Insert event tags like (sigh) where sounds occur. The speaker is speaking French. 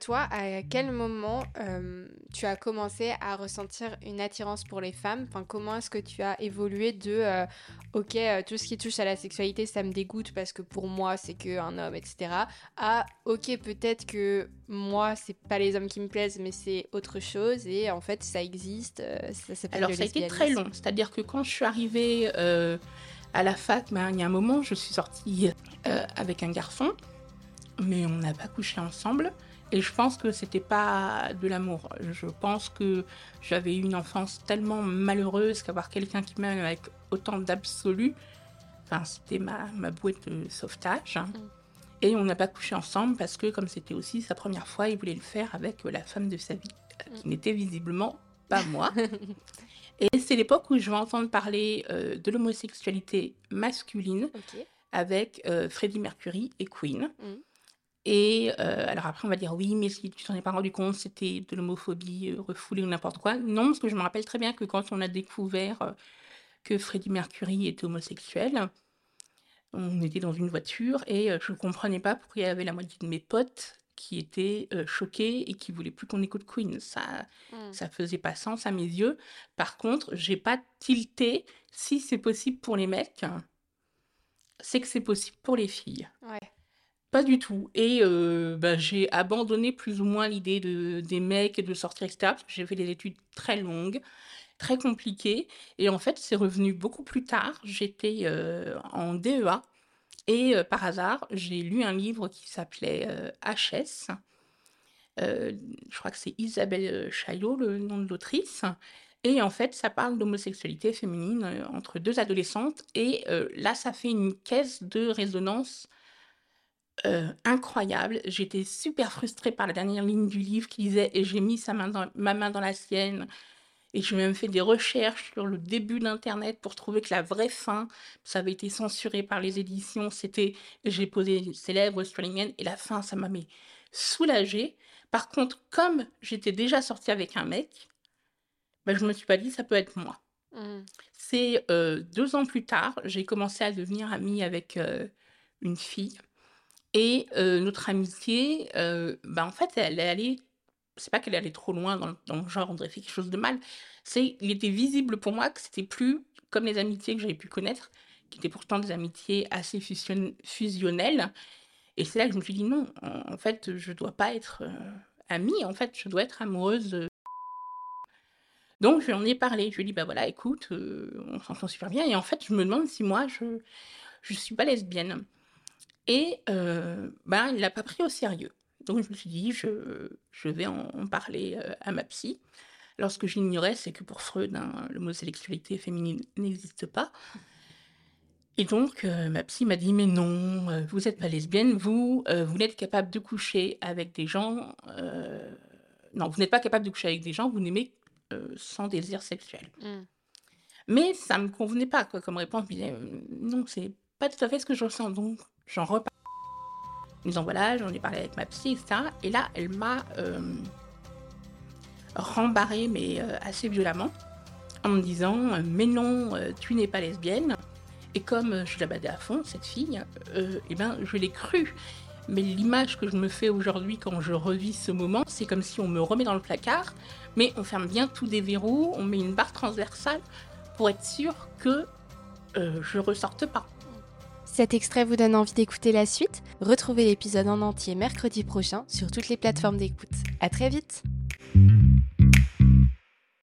Toi, à quel moment euh, tu as commencé à ressentir une attirance pour les femmes? Enfin, Comment est-ce que tu as évolué de euh, ok, euh, tout ce qui touche à la sexualité, ça me dégoûte parce que pour moi, c'est qu'un homme, etc. à ok, peut-être que moi, c'est pas les hommes qui me plaisent, mais c'est autre chose et en fait, ça existe. ça Alors, ça a été très long. C'est-à-dire que quand je suis arrivée à la fac, ben, il y a un moment, je suis sortie avec un garçon, mais on n'a pas couché ensemble. Et je pense que c'était pas de l'amour. Je pense que j'avais eu une enfance tellement malheureuse qu'avoir quelqu'un qui m'aime avec autant d'absolu, enfin, c'était ma, ma boîte de sauvetage. Mm. Et on n'a pas couché ensemble parce que, comme c'était aussi sa première fois, il voulait le faire avec la femme de sa vie, qui mm. n'était visiblement pas moi. (laughs) Et c'est l'époque où je vais entendre parler euh, de l'homosexualité masculine avec euh, Freddie Mercury et Queen. Mm. Et euh, alors après, on va dire oui, mais si tu t'en es pas rendu compte, c'était de l'homophobie euh, refoulée ou n'importe quoi. Non, parce que je me rappelle très bien que quand on a découvert euh, que Freddie Mercury était homosexuel, on était dans une voiture et je ne comprenais pas pourquoi il y avait la moitié de mes potes qui étaient choqués et qui voulaient plus qu'on écoute Queen. Ça, mmh. ça faisait pas sens à mes yeux. Par contre, j'ai pas tilté. Si c'est possible pour les mecs, c'est que c'est possible pour les filles. Ouais. Pas du tout. Et bah, j'ai abandonné plus ou moins l'idée de, des mecs et de sortir, etc. J'ai fait des études très longues, très compliquées. Et en fait, c'est revenu beaucoup plus tard. J'étais en DEA. Et par hasard, j'ai lu un livre qui s'appelait HS. je crois que c'est Isabelle Chaillot, le nom de l'autrice. Et en fait, ça parle d'homosexualité féminine entre deux adolescentes. Et là, ça fait une caisse de résonance euh, incroyable. J'étais super frustrée par la dernière ligne du livre qui disait et j'ai mis sa main dans, ma main dans la sienne. Et j'ai même fait des recherches sur le début d'Internet pour trouver que la vraie fin, ça avait été censuré par les éditions, c'était j'ai posé ses lèvres sur les miennes et la fin, ça m'a mis soulagée. Par contre, comme j'étais déjà sortie avec un mec, ben, je me suis pas dit ça peut être moi. Mmh. C'est euh, deux ans plus tard, j'ai commencé à devenir amie avec euh, une fille et notre amitié, bah, en fait, elle est allée c'est pas qu'elle est allée trop loin dans le genre, on aurait fait quelque chose de mal. C'est il était visible pour moi que c'était plus comme les amitiés que j'avais pu connaître, qui étaient pourtant des amitiés assez fusionnelles et c'est là que je me suis dit: «Non, en fait, je dois pas être, amie, en fait, je dois être amoureuse, Donc je lui en ai parlé. Je lui ai dit: «Bah, voilà, écoute, on s'entend super bien et en fait, je me demande si moi je je suis pas lesbienne». Et euh, ben, il l'a pas pris au sérieux. Donc je me suis dit, je, je vais en, parler euh, à ma psy. Alors ce que j'ignorais, c'est que pour Freud, hein, l'homosexualité féminine n'existe pas. Et donc euh, ma psy m'a dit, mais non, vous n'êtes pas lesbienne, vous, vous n'êtes capable de coucher avec des gens... non, vous n'êtes pas capable de coucher avec des gens, vous n'aimez sans désir sexuel. Mmh. Mais ça me convenait pas quoi, comme réponse. Je me disais, non, c'est pas tout à fait ce que je ressens. Donc J'en reparle. En disant voilà, j'en ai parlé avec ma psy, etc. Et là, elle m'a euh, rembarré, mais euh, assez violemment, en me disant mais non, euh, tu n'es pas lesbienne. Et comme je la badais à fond, cette fille, eh ben, je l'ai cru. Mais l'image que je me fais aujourd'hui quand je revis ce moment, c'est comme si on me remet dans le placard, mais on ferme bien tous des verrous, on met une barre transversale pour être sûr que je ressorte pas. Cet extrait vous donne envie d'écouter la suite Retrouvez l'épisode en entier mercredi prochain sur toutes les plateformes d'écoute. À très vite